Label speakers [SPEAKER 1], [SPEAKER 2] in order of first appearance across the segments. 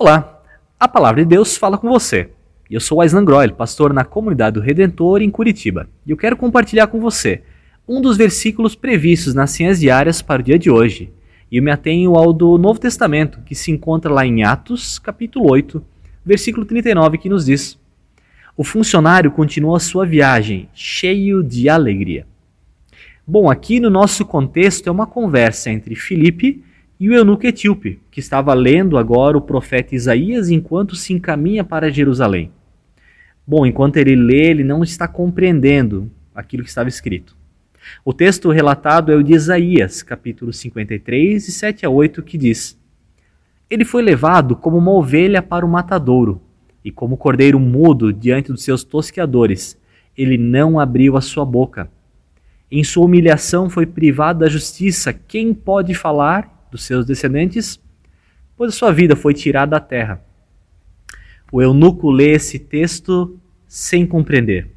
[SPEAKER 1] Olá, a palavra de Deus fala com você. Eu sou Aislan Groil, pastor na comunidade do Redentor em Curitiba, e eu quero compartilhar com você um dos versículos previstos nas ciências diárias para o dia de hoje. E eu me atenho ao do Novo Testamento, que se encontra lá em Atos, capítulo 8, versículo 39, que nos diz: O funcionário continua a sua viagem, cheio de alegria. Bom, aqui no nosso contexto é uma conversa entre Filipe e o eunuco etíope, que estava lendo agora o profeta Isaías enquanto se encaminha para Jerusalém. Bom, enquanto ele lê, ele não está compreendendo aquilo que estava escrito. O texto relatado é o de Isaías, capítulo 53, e 7 a 8, que diz: Ele foi levado como uma ovelha para o matadouro, e como cordeiro mudo diante dos seus tosqueadores, ele não abriu a sua boca. Em sua humilhação foi privado da justiça. Quem pode falar? Dos seus descendentes, pois a sua vida foi tirada da terra. O eunuco lê esse texto sem compreender.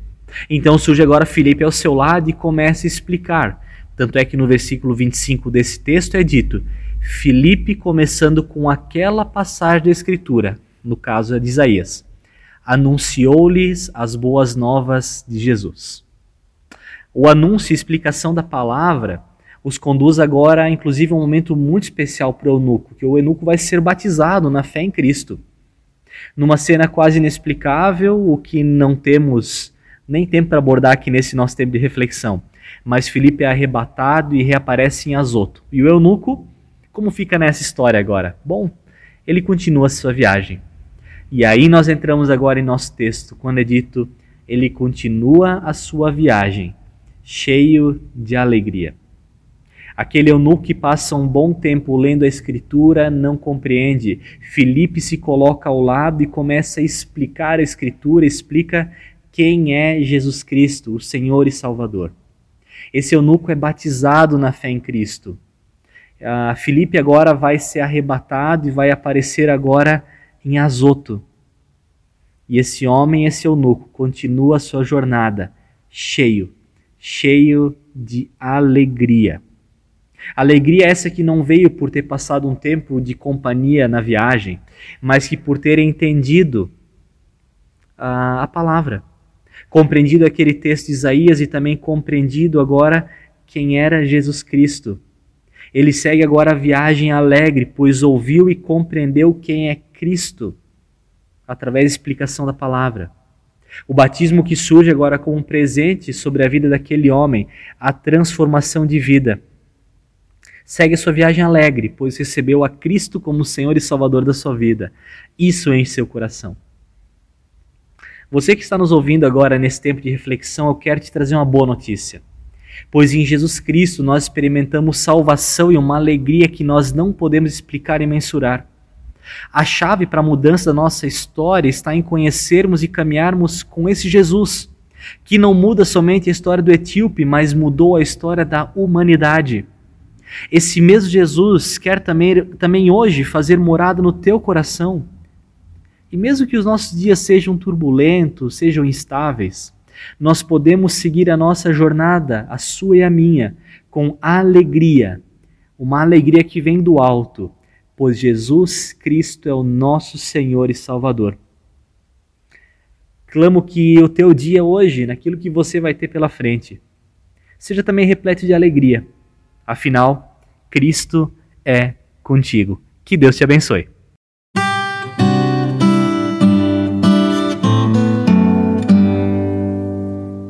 [SPEAKER 1] Então surge agora Filipe ao seu lado e começa a explicar. Tanto é que no versículo 25 desse texto é dito: Filipe, começando com aquela passagem da Escritura, no caso é de Isaías, anunciou-lhes as boas novas de Jesus. O anúncio e explicação da palavra os conduz agora, inclusive, a um momento muito especial para o eunuco, que o eunuco vai ser batizado na fé em Cristo. Numa cena quase inexplicável, o que não temos nem tempo para abordar aqui nesse nosso tempo de reflexão. Mas Felipe é arrebatado e reaparece em Azoto. E o eunuco, como fica nessa história agora? Bom, ele continua sua viagem. E aí nós entramos agora em nosso texto, quando é dito: ele continua a sua viagem, cheio de alegria. Aquele eunuco que passa um bom tempo lendo a Escritura não compreende. Filipe se coloca ao lado e começa a explicar a Escritura, explica quem é Jesus Cristo, o Senhor e Salvador. Esse eunuco é batizado na fé em Cristo. Uh, Filipe agora vai ser arrebatado e vai aparecer agora em Azoto. E esse homem, esse eunuco, continua a sua jornada cheio, cheio de alegria. Alegria essa que não veio por ter passado um tempo de companhia na viagem, mas que por ter entendido a, a palavra, compreendido aquele texto de Isaías e também compreendido agora quem era Jesus Cristo. Ele segue agora a viagem alegre, pois ouviu e compreendeu quem é Cristo através da explicação da palavra. O batismo que surge agora como um presente sobre a vida daquele homem, a transformação de vida segue sua viagem alegre, pois recebeu a Cristo como Senhor e Salvador da sua vida. Isso enche seu coração. Você que está nos ouvindo agora nesse tempo de reflexão, eu quero te trazer uma boa notícia. Pois em Jesus Cristo nós experimentamos salvação e uma alegria que nós não podemos explicar e mensurar. A chave para a mudança da nossa história está em conhecermos e caminharmos com esse Jesus, que não muda somente a história do etíope, mas mudou a história da humanidade. Esse mesmo Jesus quer também, também hoje fazer morada no teu coração. E mesmo que os nossos dias sejam turbulentos, sejam instáveis, nós podemos seguir a nossa jornada, a sua e a minha, com alegria, uma alegria que vem do alto, pois Jesus Cristo é o nosso Senhor e Salvador. Clamo que o teu dia hoje, naquilo que você vai ter pela frente, seja também repleto de alegria Afinal, Cristo é contigo. Que Deus te abençoe.